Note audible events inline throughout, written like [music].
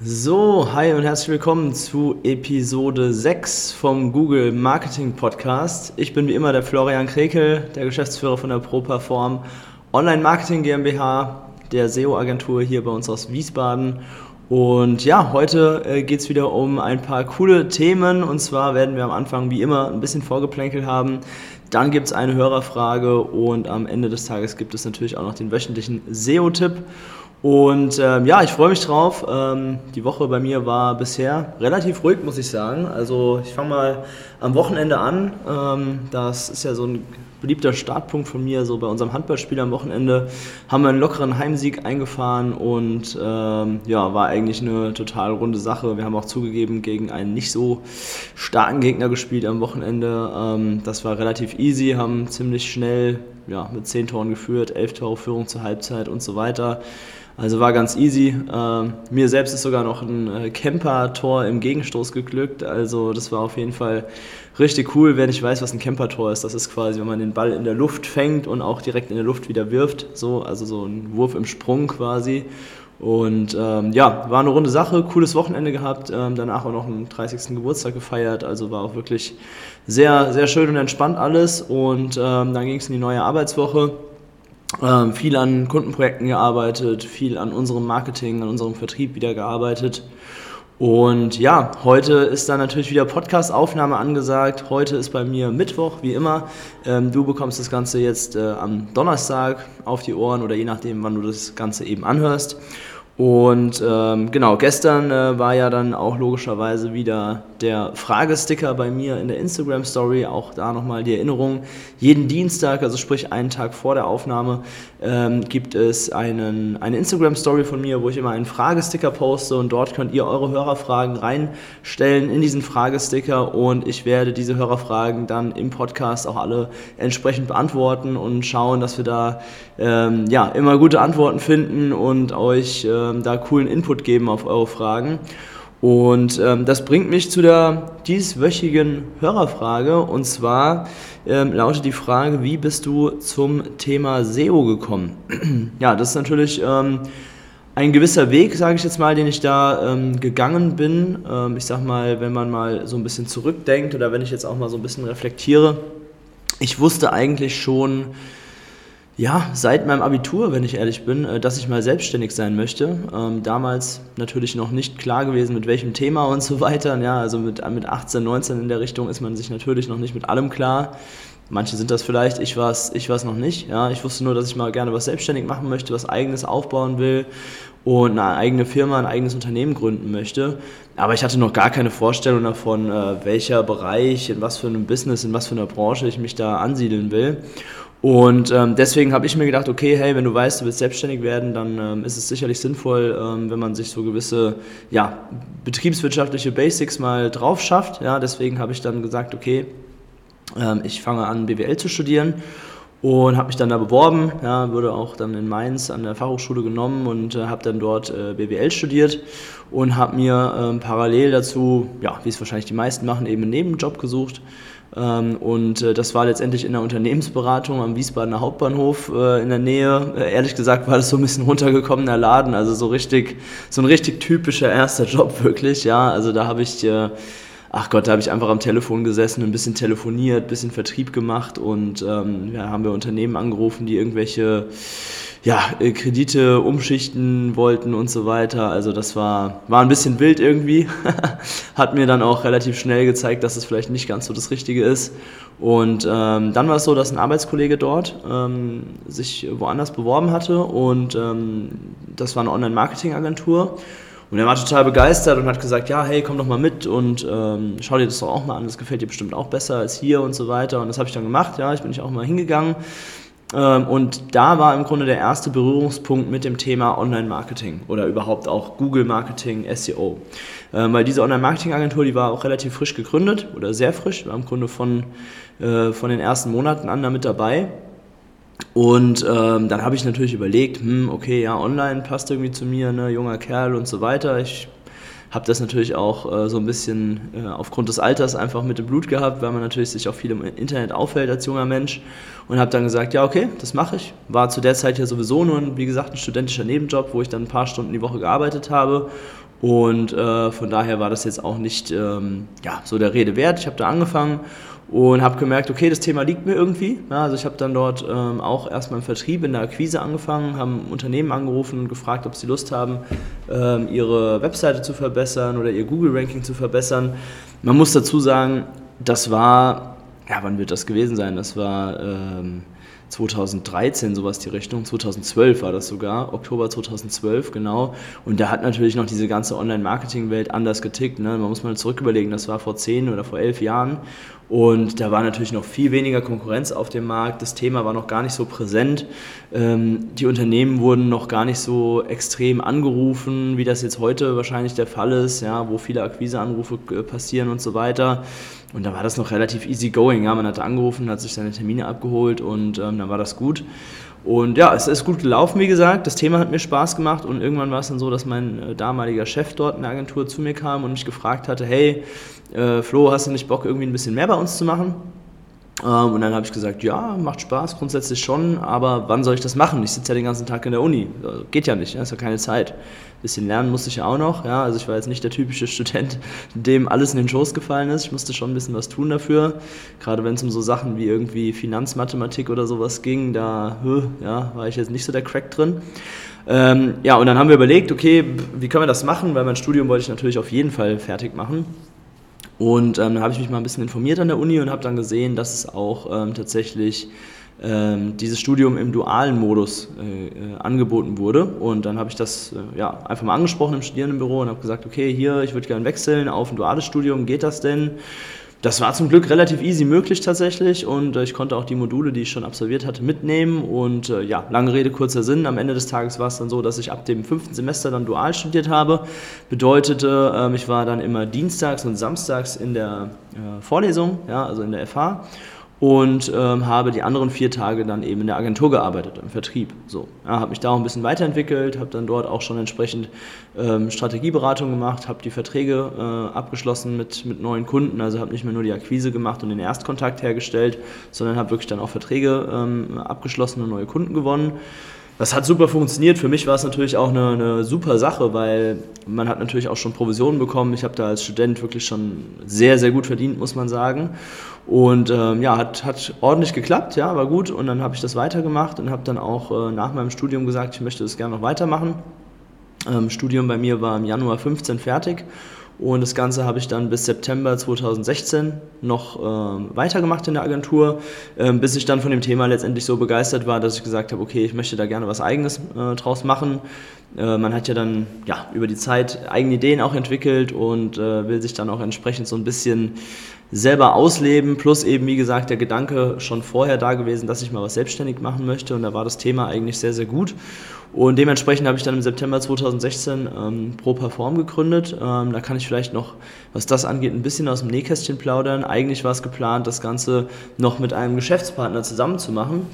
So, hi und herzlich willkommen zu Episode 6 vom Google Marketing Podcast. Ich bin wie immer der Florian Krekel, der Geschäftsführer von der ProPerform Online Marketing GmbH der SEO-Agentur hier bei uns aus Wiesbaden. Und ja, heute äh, geht es wieder um ein paar coole Themen. Und zwar werden wir am Anfang wie immer ein bisschen vorgeplänkelt haben. Dann gibt es eine Hörerfrage und am Ende des Tages gibt es natürlich auch noch den wöchentlichen SEO-Tipp. Und ähm, ja, ich freue mich drauf. Ähm, die Woche bei mir war bisher relativ ruhig, muss ich sagen. Also ich fange mal am Wochenende an. Ähm, das ist ja so ein beliebter Startpunkt von mir. So bei unserem Handballspiel am Wochenende haben wir einen lockeren Heimsieg eingefahren und ähm, ja, war eigentlich eine total runde Sache. Wir haben auch zugegeben gegen einen nicht so starken Gegner gespielt am Wochenende. Ähm, das war relativ easy, haben ziemlich schnell ja, mit zehn Toren geführt, elf Tore Führung zur Halbzeit und so weiter. Also war ganz easy. Ähm, mir selbst ist sogar noch ein äh, Camper-Tor im Gegenstoß geglückt. Also das war auf jeden Fall richtig cool. Wer nicht weiß, was ein Camper-Tor ist, das ist quasi, wenn man den Ball in der Luft fängt und auch direkt in der Luft wieder wirft. So, also so ein Wurf im Sprung quasi. Und ähm, ja, war eine runde Sache, cooles Wochenende gehabt, ähm, danach auch noch einen 30. Geburtstag gefeiert, also war auch wirklich sehr, sehr schön und entspannt alles. Und ähm, dann ging es in die neue Arbeitswoche. Ähm, viel an Kundenprojekten gearbeitet, viel an unserem Marketing, an unserem Vertrieb wieder gearbeitet. Und ja, heute ist dann natürlich wieder Podcast-Aufnahme angesagt. Heute ist bei mir Mittwoch, wie immer. Ähm, du bekommst das Ganze jetzt äh, am Donnerstag auf die Ohren oder je nachdem, wann du das Ganze eben anhörst. Und ähm, genau, gestern äh, war ja dann auch logischerweise wieder der Fragesticker bei mir in der Instagram Story. Auch da nochmal die Erinnerung. Jeden Dienstag, also sprich einen Tag vor der Aufnahme, ähm, gibt es einen, eine Instagram Story von mir, wo ich immer einen Fragesticker poste und dort könnt ihr eure Hörerfragen reinstellen in diesen Fragesticker und ich werde diese Hörerfragen dann im Podcast auch alle entsprechend beantworten und schauen, dass wir da ähm, ja, immer gute Antworten finden und euch äh, ähm, da coolen Input geben auf eure Fragen. Und ähm, das bringt mich zu der dieswöchigen Hörerfrage. Und zwar ähm, lautet die Frage, wie bist du zum Thema SEO gekommen? [clears throat] ja, das ist natürlich ähm, ein gewisser Weg, sage ich jetzt mal, den ich da ähm, gegangen bin. Ähm, ich sag mal, wenn man mal so ein bisschen zurückdenkt oder wenn ich jetzt auch mal so ein bisschen reflektiere. Ich wusste eigentlich schon, ja, seit meinem Abitur, wenn ich ehrlich bin, äh, dass ich mal selbstständig sein möchte. Ähm, damals natürlich noch nicht klar gewesen, mit welchem Thema und so weiter. Ja, also mit, mit 18, 19 in der Richtung ist man sich natürlich noch nicht mit allem klar. Manche sind das vielleicht, ich war es ich noch nicht. Ja, ich wusste nur, dass ich mal gerne was selbstständig machen möchte, was eigenes aufbauen will und eine eigene Firma, ein eigenes Unternehmen gründen möchte. Aber ich hatte noch gar keine Vorstellung davon, äh, welcher Bereich, in was für einem Business, in was für einer Branche ich mich da ansiedeln will. Und ähm, deswegen habe ich mir gedacht, okay, hey, wenn du weißt, du willst selbstständig werden, dann ähm, ist es sicherlich sinnvoll, ähm, wenn man sich so gewisse ja, betriebswirtschaftliche Basics mal drauf schafft. Ja, deswegen habe ich dann gesagt, okay, ähm, ich fange an, BWL zu studieren und habe mich dann da beworben, ja, wurde auch dann in Mainz an der Fachhochschule genommen und äh, habe dann dort äh, BWL studiert und habe mir ähm, parallel dazu, ja, wie es wahrscheinlich die meisten machen, eben einen Nebenjob gesucht und äh, das war letztendlich in der Unternehmensberatung am Wiesbadener Hauptbahnhof äh, in der Nähe. Äh, ehrlich gesagt war das so ein bisschen [laughs] runtergekommener Laden, also so richtig, so ein richtig typischer erster Job [laughs] wirklich, ja. Also da habe ich, ach Gott, da habe ich einfach am Telefon gesessen, ein bisschen telefoniert, ein bisschen Vertrieb gemacht und ähm, ja, haben wir Unternehmen angerufen, die irgendwelche ja, äh, Kredite umschichten wollten und so weiter. Also das war, war ein bisschen wild irgendwie. [laughs] Hat mir dann auch relativ schnell gezeigt, dass es vielleicht nicht ganz so das Richtige ist. Und ähm, dann war es so, dass ein Arbeitskollege dort ähm, sich woanders beworben hatte und ähm, das war eine Online-Marketing-Agentur. Und er war total begeistert und hat gesagt, ja, hey, komm doch mal mit und ähm, schau dir das doch auch mal an, das gefällt dir bestimmt auch besser als hier und so weiter. Und das habe ich dann gemacht, ja, ich bin ich auch mal hingegangen und da war im Grunde der erste Berührungspunkt mit dem Thema Online-Marketing oder überhaupt auch Google-Marketing, SEO. Ähm, weil diese Online-Marketing-Agentur, die war auch relativ frisch gegründet oder sehr frisch, war im Grunde von, äh, von den ersten Monaten an damit dabei. Und ähm, dann habe ich natürlich überlegt, hm, okay, ja, online passt irgendwie zu mir, ne, junger Kerl und so weiter. Ich habe das natürlich auch äh, so ein bisschen äh, aufgrund des Alters einfach mit dem Blut gehabt, weil man natürlich sich auch viel im Internet aufhält als junger Mensch und habe dann gesagt, ja okay, das mache ich. War zu der Zeit ja sowieso nur, ein, wie gesagt, ein studentischer Nebenjob, wo ich dann ein paar Stunden die Woche gearbeitet habe und äh, von daher war das jetzt auch nicht ähm, ja, so der Rede wert. Ich habe da angefangen und habe gemerkt, okay, das Thema liegt mir irgendwie. Ja, also ich habe dann dort ähm, auch erstmal im Vertrieb, in der Akquise angefangen, haben Unternehmen angerufen und gefragt, ob sie Lust haben, ähm, ihre Webseite zu verbessern oder ihr Google-Ranking zu verbessern. Man muss dazu sagen, das war, ja, wann wird das gewesen sein? Das war... Ähm, 2013 sowas die Richtung, 2012 war das sogar, Oktober 2012 genau. Und da hat natürlich noch diese ganze Online-Marketing-Welt anders getickt. Ne? Man muss mal zurück überlegen, das war vor zehn oder vor elf Jahren. Und da war natürlich noch viel weniger Konkurrenz auf dem Markt. Das Thema war noch gar nicht so präsent. Ähm, die Unternehmen wurden noch gar nicht so extrem angerufen, wie das jetzt heute wahrscheinlich der Fall ist, ja, wo viele Akquiseanrufe äh, passieren und so weiter. Und da war das noch relativ easy going. Ja. Man hatte angerufen, hat sich seine Termine abgeholt und ähm, dann war das gut. Und ja, es ist gut gelaufen, wie gesagt. Das Thema hat mir Spaß gemacht und irgendwann war es dann so, dass mein äh, damaliger Chef dort in der Agentur zu mir kam und mich gefragt hatte, hey, äh, Flo, hast du nicht Bock, irgendwie ein bisschen mehr bei uns zu machen? Ähm, und dann habe ich gesagt, ja, macht Spaß, grundsätzlich schon, aber wann soll ich das machen? Ich sitze ja den ganzen Tag in der Uni. Also, geht ja nicht, ja, ist ja keine Zeit. Ein bisschen lernen musste ich ja auch noch. Ja, also ich war jetzt nicht der typische Student, [laughs] dem alles in den Schoß gefallen ist. Ich musste schon ein bisschen was tun dafür. Gerade wenn es um so Sachen wie irgendwie Finanzmathematik oder sowas ging, da ja, war ich jetzt nicht so der Crack drin. Ähm, ja, und dann haben wir überlegt, okay, wie können wir das machen? Weil mein Studium wollte ich natürlich auf jeden Fall fertig machen. Und ähm, dann habe ich mich mal ein bisschen informiert an der Uni und habe dann gesehen, dass es auch ähm, tatsächlich ähm, dieses Studium im dualen Modus äh, äh, angeboten wurde. Und dann habe ich das äh, ja, einfach mal angesprochen im Studierendenbüro und habe gesagt, okay, hier, ich würde gerne wechseln auf ein duales Studium, geht das denn? Das war zum Glück relativ easy möglich tatsächlich und äh, ich konnte auch die Module, die ich schon absolviert hatte, mitnehmen. Und äh, ja, lange Rede, kurzer Sinn. Am Ende des Tages war es dann so, dass ich ab dem fünften Semester dann dual studiert habe. Bedeutete, äh, ich war dann immer dienstags und samstags in der äh, Vorlesung, ja, also in der FH und ähm, habe die anderen vier Tage dann eben in der Agentur gearbeitet, im Vertrieb. So, ja, habe mich da auch ein bisschen weiterentwickelt, habe dann dort auch schon entsprechend ähm, Strategieberatung gemacht, habe die Verträge äh, abgeschlossen mit, mit neuen Kunden, also habe nicht mehr nur die Akquise gemacht und den Erstkontakt hergestellt, sondern habe wirklich dann auch Verträge ähm, abgeschlossen und neue Kunden gewonnen. Das hat super funktioniert. Für mich war es natürlich auch eine, eine, super Sache, weil man hat natürlich auch schon Provisionen bekommen. Ich habe da als Student wirklich schon sehr, sehr gut verdient, muss man sagen. Und ähm, ja, hat, hat ordentlich geklappt, ja, war gut. Und dann habe ich das weitergemacht und habe dann auch äh, nach meinem Studium gesagt, ich möchte das gerne noch weitermachen. Ähm, Studium bei mir war im Januar 15 fertig und das Ganze habe ich dann bis September 2016 noch äh, weitergemacht in der Agentur, äh, bis ich dann von dem Thema letztendlich so begeistert war, dass ich gesagt habe, okay, ich möchte da gerne was Eigenes äh, draus machen. Äh, man hat ja dann ja, über die Zeit eigene Ideen auch entwickelt und äh, will sich dann auch entsprechend so ein bisschen selber ausleben, plus eben, wie gesagt, der Gedanke schon vorher da gewesen, dass ich mal was selbstständig machen möchte und da war das Thema eigentlich sehr, sehr gut. Und dementsprechend habe ich dann im September 2016 ähm, Pro Perform gegründet. Ähm, da kann ich vielleicht noch, was das angeht, ein bisschen aus dem Nähkästchen plaudern. Eigentlich war es geplant, das Ganze noch mit einem Geschäftspartner zusammen zu machen.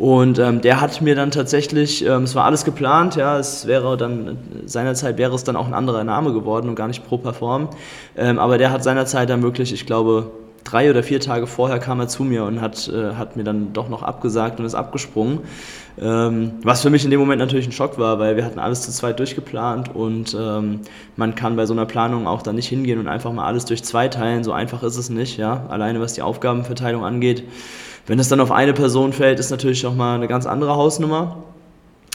Und ähm, der hat mir dann tatsächlich, ähm, es war alles geplant, ja, es wäre dann, seinerzeit wäre es dann auch ein anderer Name geworden und gar nicht Pro Perform. Ähm, aber der hat seinerzeit dann wirklich, ich glaube, drei oder vier Tage vorher kam er zu mir und hat, äh, hat mir dann doch noch abgesagt und ist abgesprungen. Ähm, was für mich in dem Moment natürlich ein Schock war, weil wir hatten alles zu zweit durchgeplant und ähm, man kann bei so einer Planung auch da nicht hingehen und einfach mal alles durch zwei teilen. So einfach ist es nicht, ja. Alleine was die Aufgabenverteilung angeht. Wenn es dann auf eine Person fällt, ist natürlich nochmal eine ganz andere Hausnummer.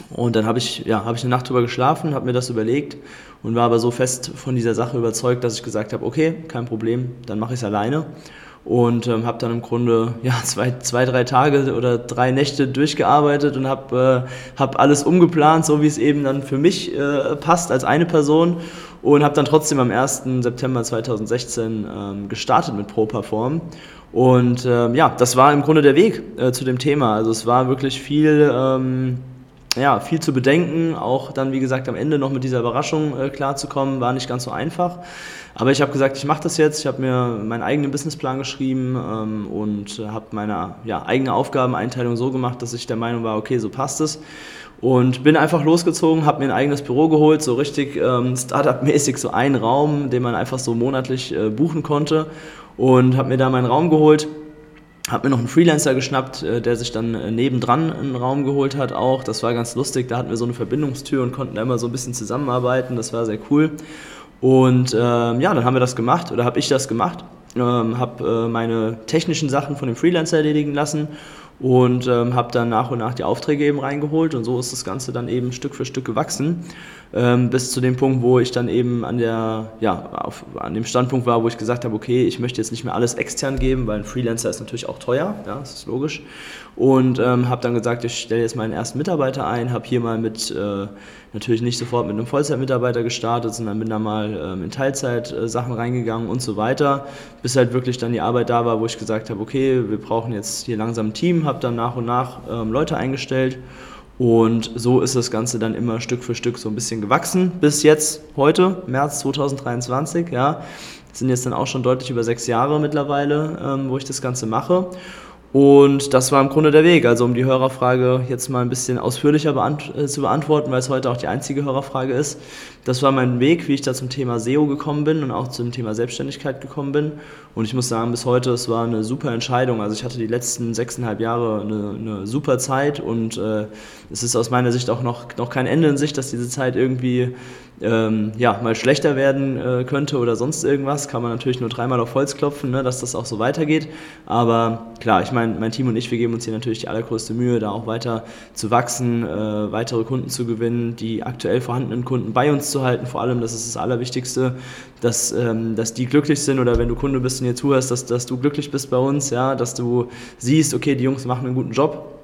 Und dann habe ich, ja, hab ich eine Nacht drüber geschlafen, habe mir das überlegt und war aber so fest von dieser Sache überzeugt, dass ich gesagt habe, okay, kein Problem, dann mache ich es alleine. Und ähm, habe dann im Grunde ja, [laughs] zwei, zwei, drei Tage oder drei Nächte durchgearbeitet und habe äh, hab alles umgeplant, so wie es eben dann für mich äh, passt als eine Person und habe dann trotzdem am 1. September 2016 ähm, gestartet mit ProPerform. Und ähm, ja, das war im Grunde der Weg äh, zu dem Thema. Also es war wirklich viel, ähm, ja, viel zu bedenken, auch dann, wie gesagt, am Ende noch mit dieser Überraschung äh, klarzukommen, war nicht ganz so einfach. Aber ich habe gesagt, ich mache das jetzt. Ich habe mir meinen eigenen Businessplan geschrieben ähm, und habe meine ja, eigene Aufgabeneinteilung so gemacht, dass ich der Meinung war, okay, so passt es. Und bin einfach losgezogen, habe mir ein eigenes Büro geholt, so richtig ähm, Startup-mäßig, so einen Raum, den man einfach so monatlich äh, buchen konnte. Und habe mir da meinen Raum geholt, habe mir noch einen Freelancer geschnappt, äh, der sich dann äh, nebendran einen Raum geholt hat auch. Das war ganz lustig, da hatten wir so eine Verbindungstür und konnten da immer so ein bisschen zusammenarbeiten. Das war sehr cool. Und ähm, ja, dann haben wir das gemacht oder habe ich das gemacht. Ähm, habe äh, meine technischen Sachen von dem Freelancer erledigen lassen und ähm, habe dann nach und nach die Aufträge eben reingeholt. Und so ist das Ganze dann eben Stück für Stück gewachsen, ähm, bis zu dem Punkt, wo ich dann eben an der, ja, auf, an dem Standpunkt war, wo ich gesagt habe, okay, ich möchte jetzt nicht mehr alles extern geben, weil ein Freelancer ist natürlich auch teuer, ja, das ist logisch. Und ähm, habe dann gesagt, ich stelle jetzt meinen ersten Mitarbeiter ein, habe hier mal mit, äh, natürlich nicht sofort mit einem Vollzeitmitarbeiter gestartet, sondern bin da mal ähm, in Teilzeit äh, Sachen reingegangen und so weiter, bis halt wirklich dann die Arbeit da war, wo ich gesagt habe, okay, wir brauchen jetzt hier langsam ein Team, habe dann nach und nach ähm, Leute eingestellt und so ist das Ganze dann immer Stück für Stück so ein bisschen gewachsen, bis jetzt, heute, März 2023, ja, sind jetzt dann auch schon deutlich über sechs Jahre mittlerweile, ähm, wo ich das Ganze mache. Und das war im Grunde der Weg. Also um die Hörerfrage jetzt mal ein bisschen ausführlicher beant äh, zu beantworten, weil es heute auch die einzige Hörerfrage ist. Das war mein Weg, wie ich da zum Thema SEO gekommen bin und auch zum Thema Selbstständigkeit gekommen bin. Und ich muss sagen, bis heute, es war eine super Entscheidung. Also ich hatte die letzten sechseinhalb Jahre eine, eine super Zeit und äh, es ist aus meiner Sicht auch noch, noch kein Ende in Sicht, dass diese Zeit irgendwie ähm, ja, mal schlechter werden äh, könnte oder sonst irgendwas, kann man natürlich nur dreimal auf Holz klopfen, ne, dass das auch so weitergeht. Aber klar, ich meine, mein Team und ich, wir geben uns hier natürlich die allergrößte Mühe, da auch weiter zu wachsen, äh, weitere Kunden zu gewinnen, die aktuell vorhandenen Kunden bei uns zu halten. Vor allem, das ist das Allerwichtigste, dass, ähm, dass die glücklich sind oder wenn du Kunde bist und hier zuhörst, dass, dass du glücklich bist bei uns, ja, dass du siehst, okay, die Jungs machen einen guten Job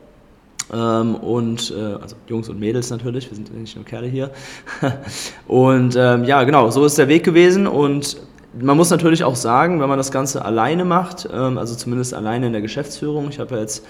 ähm, und äh, also Jungs und Mädels natürlich, wir sind nicht nur Kerle hier. [laughs] und ähm, ja, genau, so ist der Weg gewesen und man muss natürlich auch sagen, wenn man das Ganze alleine macht, ähm, also zumindest alleine in der Geschäftsführung, ich habe ja jetzt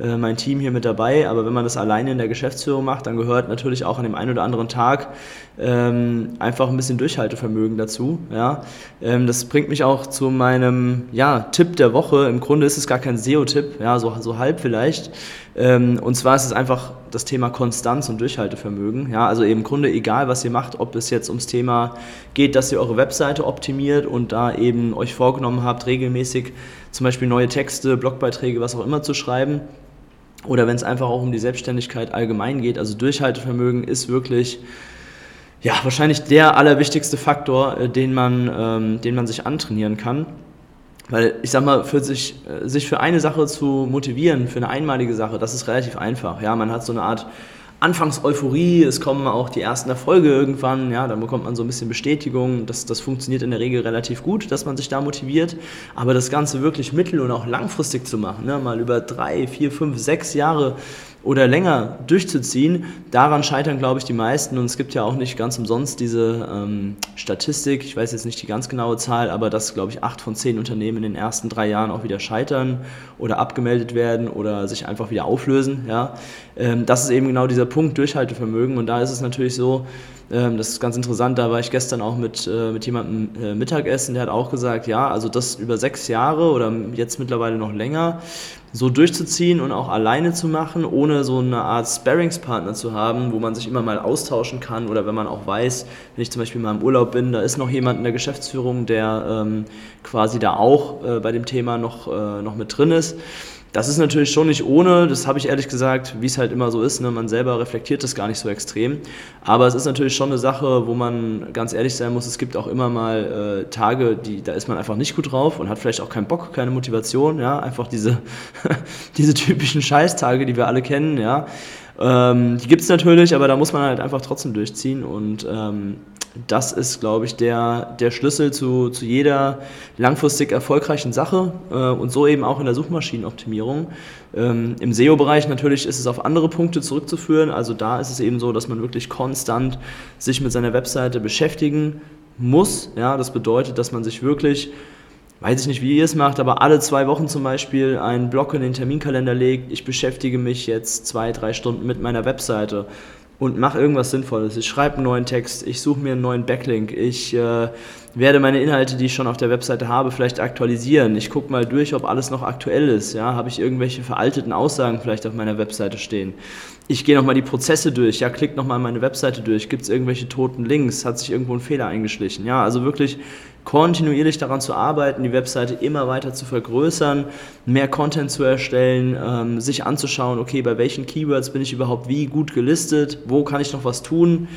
äh, mein Team hier mit dabei, aber wenn man das alleine in der Geschäftsführung macht, dann gehört natürlich auch an dem einen oder anderen Tag ähm, einfach ein bisschen Durchhaltevermögen dazu. Ja? Ähm, das bringt mich auch zu meinem ja, Tipp der Woche. Im Grunde ist es gar kein SEO-Tipp, ja, so, so halb vielleicht. Ähm, und zwar ist es einfach das Thema Konstanz und Durchhaltevermögen. Ja? Also im Grunde egal, was ihr macht, ob es jetzt ums Thema geht, dass ihr eure Webseite optimiert und da eben euch vorgenommen habt, regelmäßig zum Beispiel neue Texte, Blogbeiträge, was auch immer zu schreiben oder wenn es einfach auch um die Selbstständigkeit allgemein geht. Also Durchhaltevermögen ist wirklich ja, wahrscheinlich der allerwichtigste Faktor, äh, den man, ähm, den man sich antrainieren kann. Weil ich sag mal, für sich, äh, sich für eine Sache zu motivieren, für eine einmalige Sache, das ist relativ einfach. Ja, man hat so eine Art Anfangseuphorie, es kommen auch die ersten Erfolge irgendwann, ja, dann bekommt man so ein bisschen Bestätigung. Das, das funktioniert in der Regel relativ gut, dass man sich da motiviert. Aber das Ganze wirklich mittel- und auch langfristig zu machen, ne, mal über drei, vier, fünf, sechs Jahre oder länger durchzuziehen, daran scheitern, glaube ich, die meisten. Und es gibt ja auch nicht ganz umsonst diese ähm, Statistik, ich weiß jetzt nicht die ganz genaue Zahl, aber dass, glaube ich, acht von zehn Unternehmen in den ersten drei Jahren auch wieder scheitern oder abgemeldet werden oder sich einfach wieder auflösen. Ja? Ähm, das ist eben genau dieser Punkt, Durchhaltevermögen. Und da ist es natürlich so, ähm, das ist ganz interessant, da war ich gestern auch mit, äh, mit jemandem äh, Mittagessen, der hat auch gesagt, ja, also das über sechs Jahre oder jetzt mittlerweile noch länger, so durchzuziehen und auch alleine zu machen, ohne so eine Art Sparringspartner zu haben, wo man sich immer mal austauschen kann oder wenn man auch weiß, wenn ich zum Beispiel mal im Urlaub bin, da ist noch jemand in der Geschäftsführung, der ähm, quasi da auch äh, bei dem Thema noch, äh, noch mit drin ist das ist natürlich schon nicht ohne, das habe ich ehrlich gesagt, wie es halt immer so ist, ne? man selber reflektiert das gar nicht so extrem. Aber es ist natürlich schon eine Sache, wo man ganz ehrlich sein muss, es gibt auch immer mal äh, Tage, die, da ist man einfach nicht gut drauf und hat vielleicht auch keinen Bock, keine Motivation, ja, einfach diese, [laughs] diese typischen Scheißtage, die wir alle kennen, ja. Ähm, die gibt es natürlich, aber da muss man halt einfach trotzdem durchziehen und ähm, das ist, glaube ich, der, der Schlüssel zu, zu jeder langfristig erfolgreichen Sache äh, und so eben auch in der Suchmaschinenoptimierung. Ähm, Im SEO-Bereich natürlich ist es auf andere Punkte zurückzuführen. Also da ist es eben so, dass man wirklich konstant sich mit seiner Webseite beschäftigen muss. Ja, das bedeutet, dass man sich wirklich weiß ich nicht, wie ihr es macht, aber alle zwei Wochen zum Beispiel einen Block in den Terminkalender legt. Ich beschäftige mich jetzt zwei, drei Stunden mit meiner Webseite und mache irgendwas Sinnvolles. Ich schreibe einen neuen Text, ich suche mir einen neuen Backlink, ich äh, werde meine Inhalte, die ich schon auf der Webseite habe, vielleicht aktualisieren. Ich gucke mal durch, ob alles noch aktuell ist. Ja? Habe ich irgendwelche veralteten Aussagen vielleicht auf meiner Webseite stehen? Ich gehe nochmal die Prozesse durch. Ja, klick nochmal meine Webseite durch. Gibt es irgendwelche toten Links? Hat sich irgendwo ein Fehler eingeschlichen? Ja, also wirklich kontinuierlich daran zu arbeiten, die Webseite immer weiter zu vergrößern, mehr Content zu erstellen, ähm, sich anzuschauen, okay, bei welchen Keywords bin ich überhaupt wie gut gelistet, wo kann ich noch was tun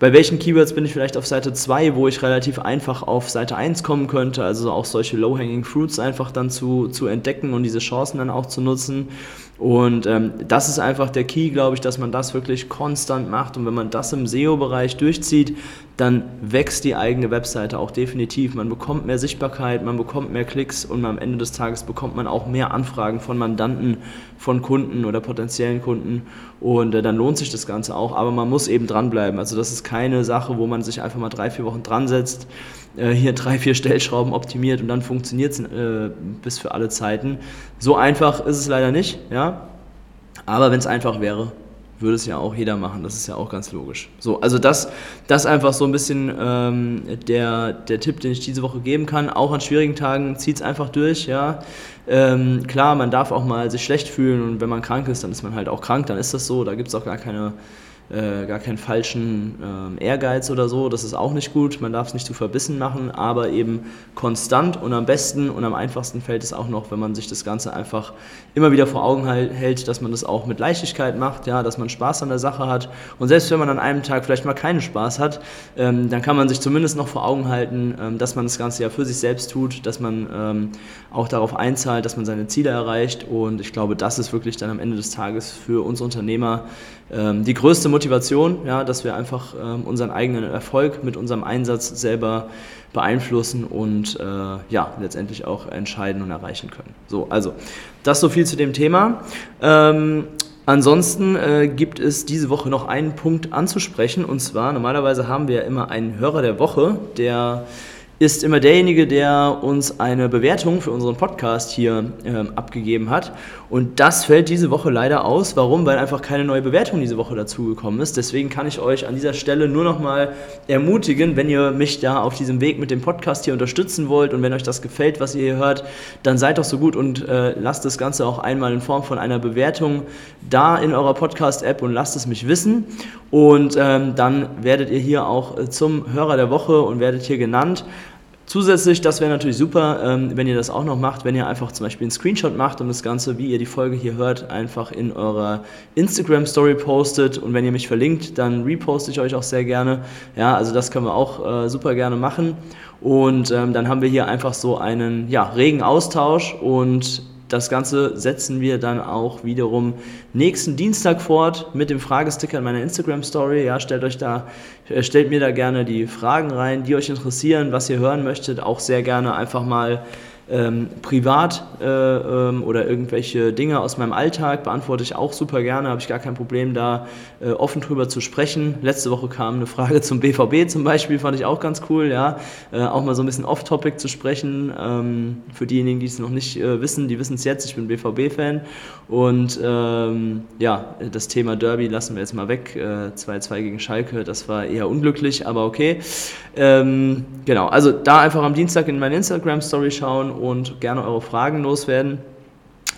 bei welchen Keywords bin ich vielleicht auf Seite 2, wo ich relativ einfach auf Seite 1 kommen könnte, also auch solche Low-Hanging Fruits einfach dann zu, zu entdecken und diese Chancen dann auch zu nutzen. Und ähm, das ist einfach der Key, glaube ich, dass man das wirklich konstant macht. Und wenn man das im SEO-Bereich durchzieht, dann wächst die eigene Webseite auch definitiv. Man bekommt mehr Sichtbarkeit, man bekommt mehr Klicks und am Ende des Tages bekommt man auch mehr Anfragen von Mandanten, von Kunden oder potenziellen Kunden. Und äh, dann lohnt sich das Ganze auch. Aber man muss eben dranbleiben. Also das ist keine Sache, wo man sich einfach mal drei, vier Wochen dran setzt äh, hier [laughs] drei, vier Stellschrauben optimiert und dann funktioniert es äh, bis für alle Zeiten. So einfach ist es leider nicht, ja. Aber wenn es einfach wäre, würde es ja auch jeder machen. Das ist ja auch ganz logisch. So, also das, das einfach so ein bisschen ähm, der, der Tipp, den ich diese Woche geben kann. Auch an schwierigen Tagen zieht es einfach durch, ja. Ähm, klar, man darf auch mal sich schlecht fühlen und wenn man krank ist, dann ist man halt auch krank, dann ist das so. Da gibt es auch gar keine äh, gar keinen falschen äh, Ehrgeiz oder so, das ist auch nicht gut, man darf es nicht zu verbissen machen, aber eben konstant und am besten und am einfachsten fällt es auch noch, wenn man sich das Ganze einfach immer wieder vor Augen hält, dass man das auch mit Leichtigkeit macht, ja, dass man Spaß an der Sache hat. Und selbst wenn man an einem Tag vielleicht mal keinen Spaß hat, ähm, dann kann man sich zumindest noch vor Augen halten, ähm, dass man das Ganze ja für sich selbst tut, dass man ähm, auch darauf einzahlt, dass man seine Ziele erreicht. Und ich glaube, das ist wirklich dann am Ende des Tages für uns Unternehmer ähm, die größte Motivation, ja, dass wir einfach ähm, unseren eigenen Erfolg mit unserem Einsatz selber beeinflussen und äh, ja, letztendlich auch entscheiden und erreichen können. So, also das so viel zu dem Thema. Ähm, Ansonsten äh, gibt es diese Woche noch einen Punkt anzusprechen und zwar normalerweise haben wir ja immer einen Hörer der Woche, der ist immer derjenige, der uns eine Bewertung für unseren Podcast hier ähm, abgegeben hat. Und das fällt diese Woche leider aus. Warum? Weil einfach keine neue Bewertung diese Woche dazugekommen ist. Deswegen kann ich euch an dieser Stelle nur noch mal ermutigen, wenn ihr mich da auf diesem Weg mit dem Podcast hier unterstützen wollt und wenn euch das gefällt, was ihr hier hört, dann seid doch so gut und äh, lasst das Ganze auch einmal in Form von einer Bewertung da in eurer Podcast-App und lasst es mich wissen. Und ähm, dann werdet ihr hier auch äh, zum Hörer der Woche und werdet hier genannt. Zusätzlich, das wäre natürlich super, ähm, wenn ihr das auch noch macht, wenn ihr einfach zum Beispiel einen Screenshot macht und das Ganze, wie ihr die Folge hier hört, einfach in eurer Instagram-Story postet und wenn ihr mich verlinkt, dann reposte ich euch auch sehr gerne. Ja, also das können wir auch äh, super gerne machen und ähm, dann haben wir hier einfach so einen ja, regen Austausch und das Ganze setzen wir dann auch wiederum nächsten Dienstag fort mit dem Fragesticker in meiner Instagram Story. Ja, stellt euch da, äh, stellt mir da gerne die Fragen rein, die euch interessieren, was ihr hören möchtet. Auch sehr gerne einfach mal ähm, privat äh, ähm, oder irgendwelche Dinge aus meinem Alltag beantworte ich auch super gerne, habe ich gar kein Problem, da äh, offen drüber zu sprechen. Letzte Woche kam eine Frage zum BVB zum Beispiel, fand ich auch ganz cool, ja, äh, auch mal so ein bisschen off-topic zu sprechen. Ähm, für diejenigen, die es noch nicht äh, wissen, die wissen es jetzt, ich bin BVB-Fan und ähm, ja, das Thema Derby lassen wir jetzt mal weg, 2-2 äh, gegen Schalke, das war eher unglücklich, aber okay. Ähm, genau, also da einfach am Dienstag in meine Instagram-Story schauen und gerne eure Fragen loswerden.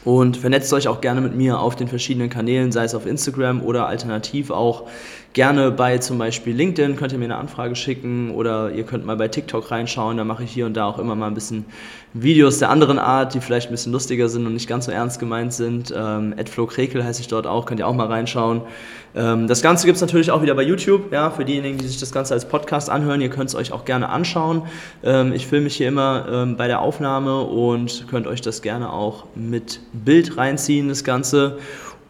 Und vernetzt euch auch gerne mit mir auf den verschiedenen Kanälen, sei es auf Instagram oder alternativ auch gerne bei zum Beispiel LinkedIn, könnt ihr mir eine Anfrage schicken oder ihr könnt mal bei TikTok reinschauen, da mache ich hier und da auch immer mal ein bisschen Videos der anderen Art, die vielleicht ein bisschen lustiger sind und nicht ganz so ernst gemeint sind. Ähm, Flo Krekel heiße ich dort auch, könnt ihr auch mal reinschauen. Ähm, das Ganze gibt es natürlich auch wieder bei YouTube, ja, für diejenigen, die sich das Ganze als Podcast anhören. Ihr könnt es euch auch gerne anschauen. Ähm, ich filme mich hier immer ähm, bei der Aufnahme und könnt euch das gerne auch mit Bild reinziehen, das Ganze.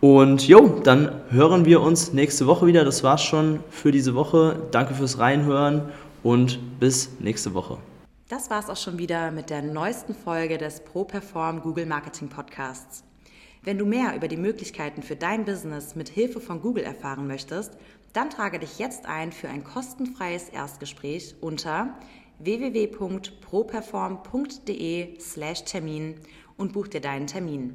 Und jo, dann hören wir uns nächste Woche wieder. Das war's schon für diese Woche. Danke fürs Reinhören und bis nächste Woche. Das war's auch schon wieder mit der neuesten Folge des ProPerform Google Marketing Podcasts. Wenn du mehr über die Möglichkeiten für dein Business mit Hilfe von Google erfahren möchtest, dann trage dich jetzt ein für ein kostenfreies Erstgespräch unter www.properform.de/termin und buch dir deinen Termin.